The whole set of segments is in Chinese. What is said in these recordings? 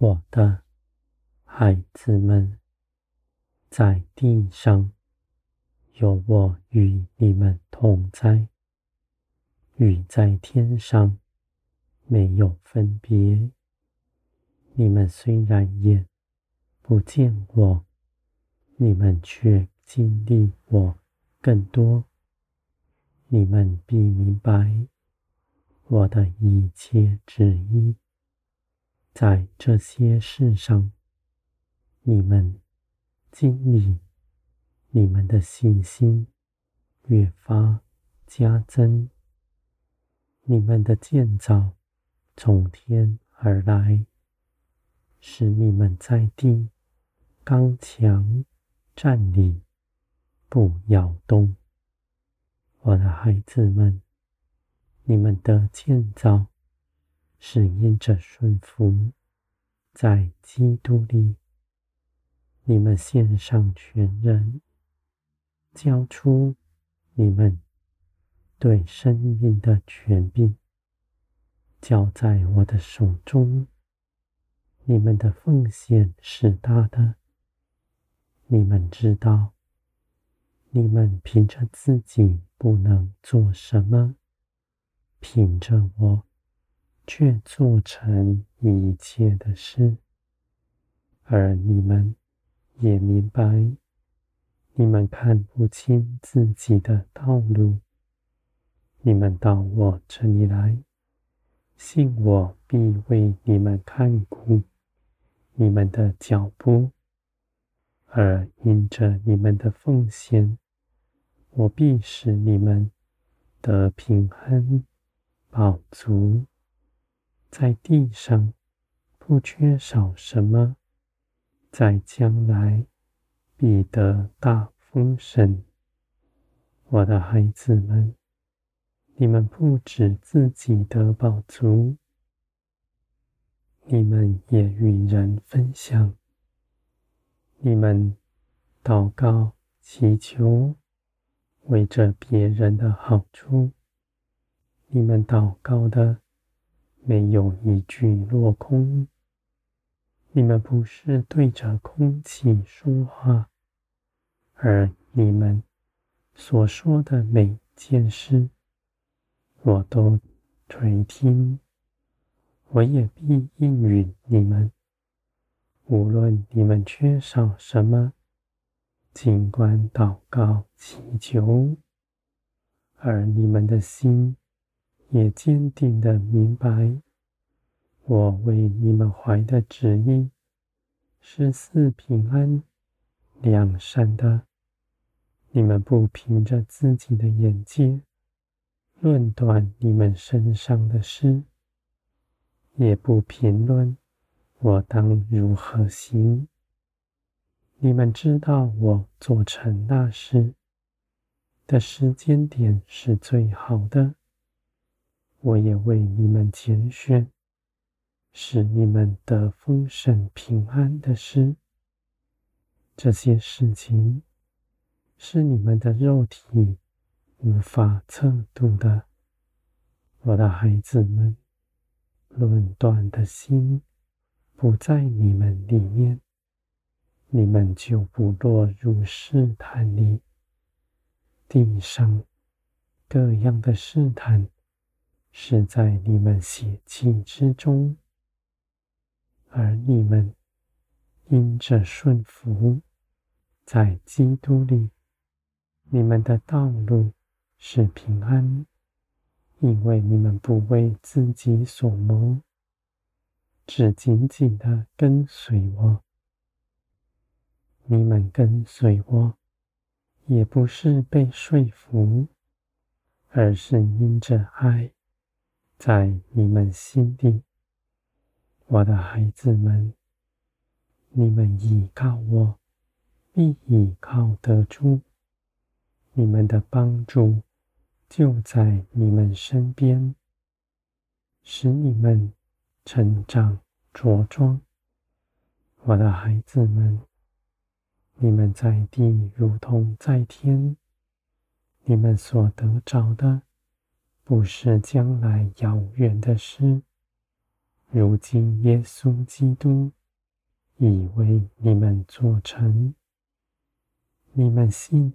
我的孩子们，在地上有我与你们同在，与在天上没有分别。你们虽然眼不见我，你们却经历我更多。你们必明白我的一切旨意。在这些事上，你们经历，你们的信心越发加增。你们的建造从天而来，使你们在地刚强站立，不摇动。我的孩子们，你们的建造是因着顺服，在基督里，你们献上全人，交出你们对生命的权柄，交在我的手中。你们的奉献是大的，你们知道。你们凭着自己不能做什么，凭着我却做成一切的事。而你们也明白，你们看不清自己的道路。你们到我这里来，信我必为你们看顾你们的脚步。而因着你们的奉献，我必使你们得平安、饱足，在地上不缺少什么，在将来必得大丰盛。我的孩子们，你们不止自己的宝足，你们也与人分享。你们祷告、祈求，为着别人的好处，你们祷告的没有一句落空。你们不是对着空气说话，而你们所说的每件事，我都垂听，我也必应允你们。无论你们缺少什么，尽管祷告祈求，而你们的心也坚定的明白，我为你们怀的旨意是四平安、两善的。你们不凭着自己的眼界论断你们身上的事，也不评论。我当如何行？你们知道我做成那事的时间点是最好的。我也为你们拣选，使你们得丰盛平安的事。这些事情是你们的肉体无法测度的。我的孩子们，论断的心。不在你们里面，你们就不落入试探里。地上各样的试探，是在你们血气之中，而你们因着顺服，在基督里，你们的道路是平安，因为你们不为自己所谋。只紧紧的跟随我，你们跟随我，也不是被说服，而是因着爱在你们心底。我的孩子们，你们倚靠我，必倚靠得住，你们的帮助就在你们身边，使你们。成长茁壮，我的孩子们，你们在地如同在天。你们所得着的，不是将来遥远的事，如今耶稣基督已为你们做成，你们信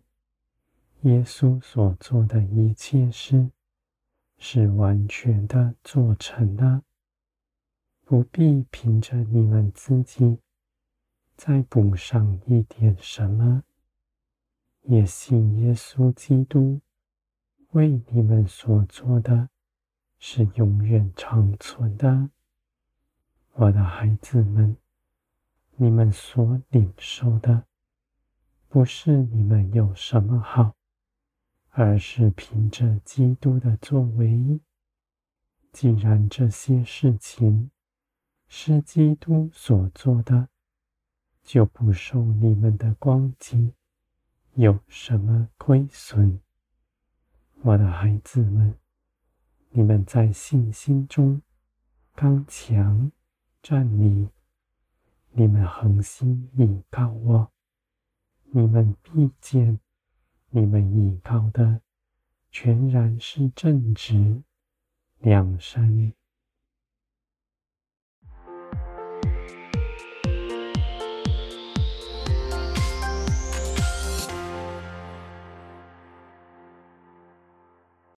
耶稣所做的一切事，是完全的做成了，不必凭着你们自己再补上一点什么。也信耶稣基督为你们所做的，是永远长存的。我的孩子们，你们所领受的，不是你们有什么好，而是凭着基督的作为。既然这些事情是基督所做的，就不受你们的光景有什么亏损？我的孩子们，你们在信心中刚强站立，你们恒心倚靠我，你们必见，你们倚靠的全然是正直、两善、